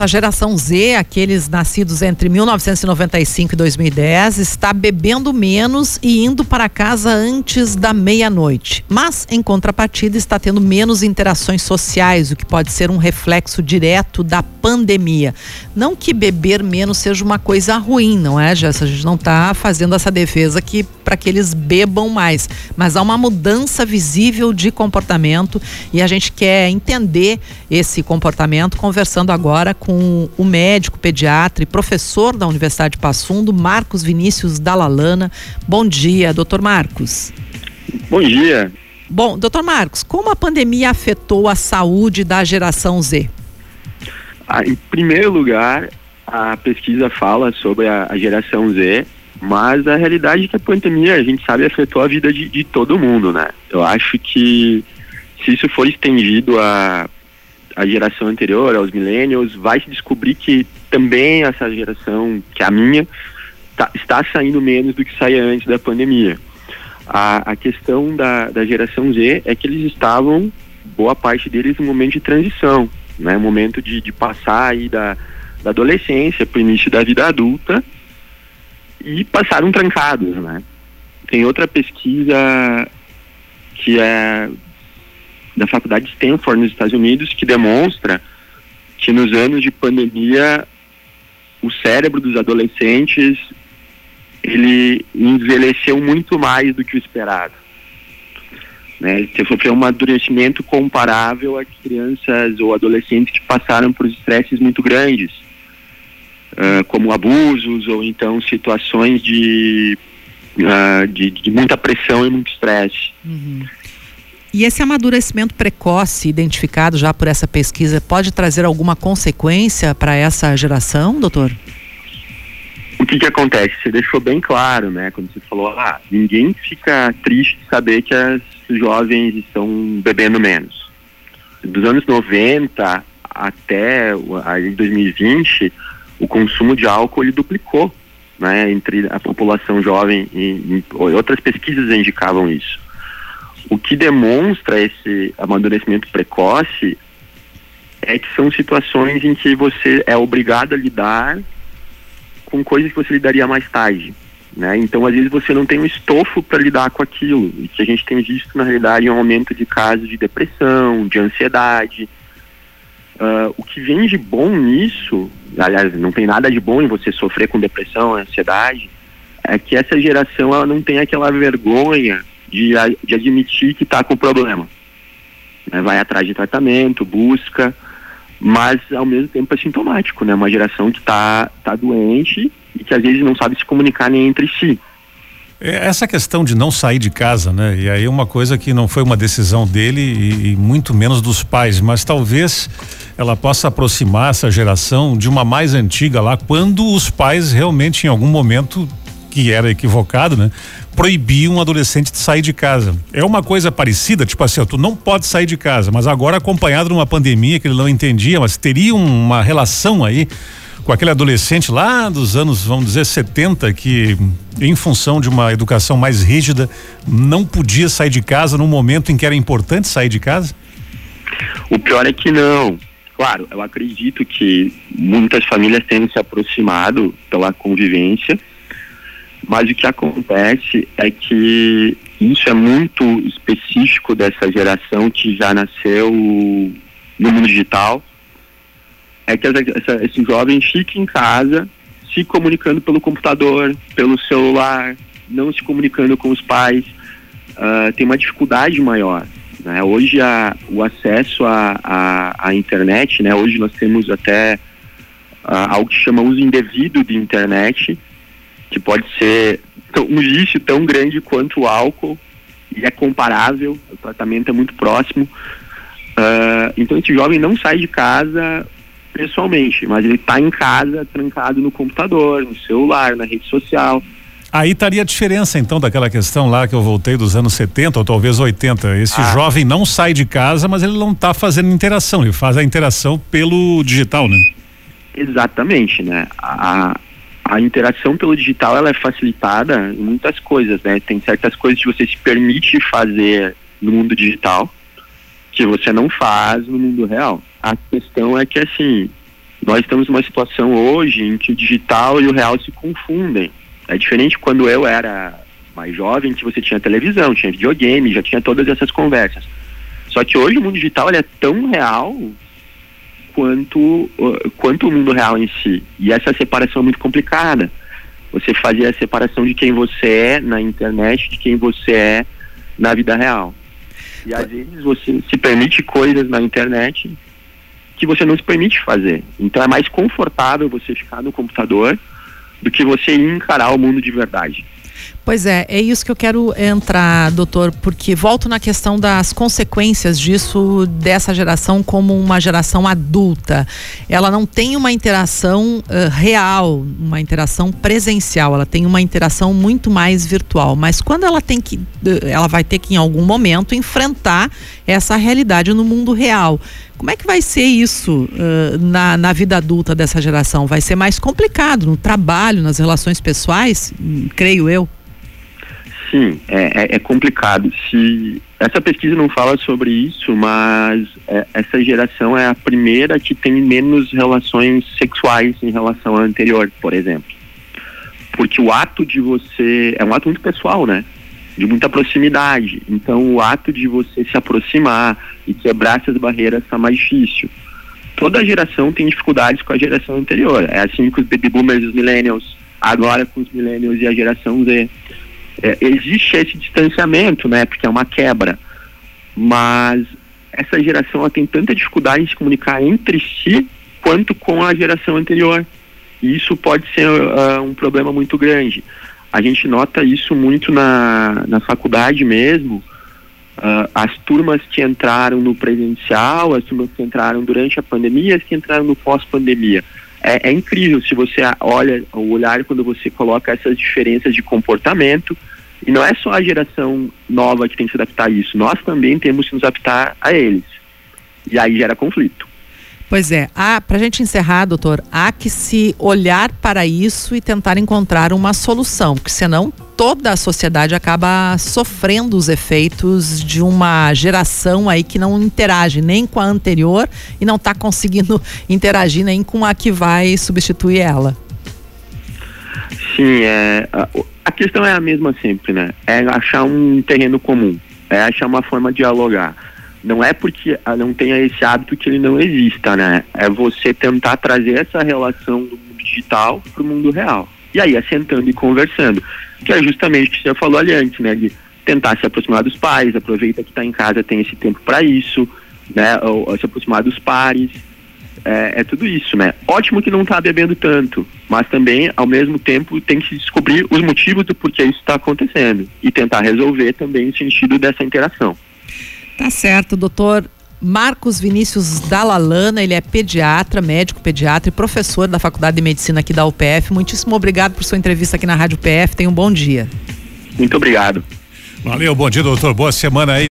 A geração Z, aqueles nascidos entre 1995 e 2010, está bebendo menos e indo para casa antes da meia-noite. Mas, em contrapartida, está tendo menos interações sociais, o que pode ser um reflexo direto da pandemia. Não que beber menos seja uma coisa ruim, não é, Jess? A gente não está fazendo essa defesa aqui para que eles bebam mais. Mas há uma mudança visível de comportamento e a gente quer entender esse comportamento conversando agora com com o médico, pediatra e professor da Universidade de Passundo, Marcos Vinícius Dalalana. Bom dia, doutor Marcos. Bom dia. Bom, doutor Marcos, como a pandemia afetou a saúde da geração Z? Ah, em primeiro lugar, a pesquisa fala sobre a, a, geração Z, mas a realidade é que a pandemia, a gente sabe, afetou a vida de, de todo mundo, né? Eu acho que se isso for estendido a a geração anterior, aos millennials, vai se descobrir que também essa geração, que é a minha, tá, está saindo menos do que saía antes da pandemia. A, a questão da, da geração Z é que eles estavam, boa parte deles, no momento de transição, né? Momento de, de passar aí da, da adolescência para o início da vida adulta e passaram trancados, né? Tem outra pesquisa que é da Faculdade de Stanford, nos Estados Unidos, que demonstra que nos anos de pandemia o cérebro dos adolescentes ele envelheceu muito mais do que o esperado. Né? Ele sofreu um amadurecimento comparável a crianças ou adolescentes que passaram por estresses muito grandes, uh, como abusos ou então situações de, uh, de, de, muita pressão e muito estresse. Uhum. E esse amadurecimento precoce, identificado já por essa pesquisa, pode trazer alguma consequência para essa geração, doutor? O que, que acontece? Você deixou bem claro, né? Quando você falou, ah, ninguém fica triste de saber que as jovens estão bebendo menos. Dos anos 90 até aí 2020, o consumo de álcool ele duplicou, né? Entre a população jovem e, e outras pesquisas indicavam isso. O que demonstra esse amadurecimento precoce é que são situações em que você é obrigado a lidar com coisas que você lidaria mais tarde. Né? Então, às vezes, você não tem um estofo para lidar com aquilo. E que a gente tem visto, na realidade, é um aumento de casos de depressão, de ansiedade. Uh, o que vem de bom nisso, aliás, não tem nada de bom em você sofrer com depressão, ansiedade, é que essa geração ela não tem aquela vergonha de, de admitir que está com problema. Né? Vai atrás de tratamento, busca, mas ao mesmo tempo é sintomático, né? Uma geração que está tá doente e que às vezes não sabe se comunicar nem entre si. É, essa questão de não sair de casa, né? E aí uma coisa que não foi uma decisão dele e, e, muito menos dos pais, mas talvez ela possa aproximar essa geração de uma mais antiga lá, quando os pais realmente em algum momento que era equivocado, né? Proibir um adolescente de sair de casa. É uma coisa parecida, tipo assim, ó, tu não pode sair de casa, mas agora acompanhado de uma pandemia que ele não entendia, mas teria uma relação aí com aquele adolescente lá dos anos, vamos dizer, 70, que em função de uma educação mais rígida, não podia sair de casa no momento em que era importante sair de casa? O pior é que não. Claro, eu acredito que muitas famílias têm se aproximado pela convivência, mas o que acontece é que isso é muito específico dessa geração que já nasceu no mundo digital. É que essa, esse jovem fica em casa se comunicando pelo computador, pelo celular, não se comunicando com os pais, uh, tem uma dificuldade maior. Né? Hoje a, o acesso à internet, né? hoje nós temos até uh, algo que chama uso indevido de internet, que pode ser um vício tão grande quanto o álcool e é comparável, o tratamento é muito próximo. Uh, então esse jovem não sai de casa pessoalmente, mas ele está em casa trancado no computador, no celular, na rede social. Aí estaria a diferença então daquela questão lá que eu voltei dos anos 70 ou talvez 80. Esse ah. jovem não sai de casa, mas ele não está fazendo interação, ele faz a interação pelo digital, né? Exatamente, né? A, a interação pelo digital ela é facilitada em muitas coisas, né? Tem certas coisas que você se permite fazer no mundo digital que você não faz no mundo real. A questão é que assim, Nós estamos numa situação hoje em que o digital e o real se confundem. É diferente quando eu era mais jovem, que você tinha televisão, tinha videogame, já tinha todas essas conversas. Só que hoje o mundo digital é tão real quanto, uh, quanto o mundo real em si. E essa separação é muito complicada. Você fazia a separação de quem você é na internet de quem você é na vida real. E às vezes você se permite coisas na internet que você não se permite fazer. Então é mais confortável você ficar no computador do que você encarar o mundo de verdade. Pois é, é isso que eu quero entrar, doutor, porque volto na questão das consequências disso, dessa geração como uma geração adulta. Ela não tem uma interação uh, real, uma interação presencial, ela tem uma interação muito mais virtual. Mas quando ela tem que, ela vai ter que em algum momento enfrentar essa realidade no mundo real. Como é que vai ser isso uh, na, na vida adulta dessa geração? Vai ser mais complicado no trabalho, nas relações pessoais, creio eu. Sim, é, é, é, complicado. Se essa pesquisa não fala sobre isso, mas é, essa geração é a primeira que tem menos relações sexuais em relação à anterior, por exemplo. Porque o ato de você é um ato muito pessoal, né? De muita proximidade. Então, o ato de você se aproximar e quebrar essas barreiras está mais difícil. Toda geração tem dificuldades com a geração anterior. É assim com os baby boomers e os millennials, agora com os millennials e a geração Z é, existe esse distanciamento, né? Porque é uma quebra. Mas essa geração ela tem tanta dificuldade de se comunicar entre si quanto com a geração anterior. E isso pode ser uh, um problema muito grande. A gente nota isso muito na, na faculdade mesmo. Uh, as turmas que entraram no presencial, as turmas que entraram durante a pandemia, as que entraram no pós-pandemia. É, é, incrível se você olha o olhar quando você coloca essas diferenças de comportamento e não é só a geração nova que tem que se adaptar a isso, nós também temos que nos adaptar a eles. E aí gera conflito. Pois é, para a gente encerrar, doutor, há que se olhar para isso e tentar encontrar uma solução, porque senão toda a sociedade acaba sofrendo os efeitos de uma geração aí que não interage nem com a anterior e não está conseguindo interagir nem com a que vai substituir ela. Sim, é, a questão é a mesma sempre, né? É achar um terreno comum, é achar uma forma de dialogar. Não é porque não tenha esse hábito que ele não exista, né? É você tentar trazer essa relação do mundo digital para o mundo real. E aí, assentando e conversando. Que é justamente o que você falou ali antes, né? De tentar se aproximar dos pais, aproveita que está em casa, tem esse tempo para isso, né? Ou, ou se aproximar dos pares, é, é, tudo isso, né? Ótimo que não está bebendo tanto, mas também, ao mesmo tempo, tem que descobrir os motivos do porquê isso está acontecendo e tentar resolver também o sentido dessa interação. Tá certo, doutor. Marcos Vinícius Dalalana, ele é pediatra, médico pediatra e professor da Faculdade de Medicina aqui da UPF. Muitíssimo obrigado por sua entrevista aqui na Rádio PF. Tenha um bom dia. Muito obrigado. Valeu, bom dia, doutor. Boa semana aí.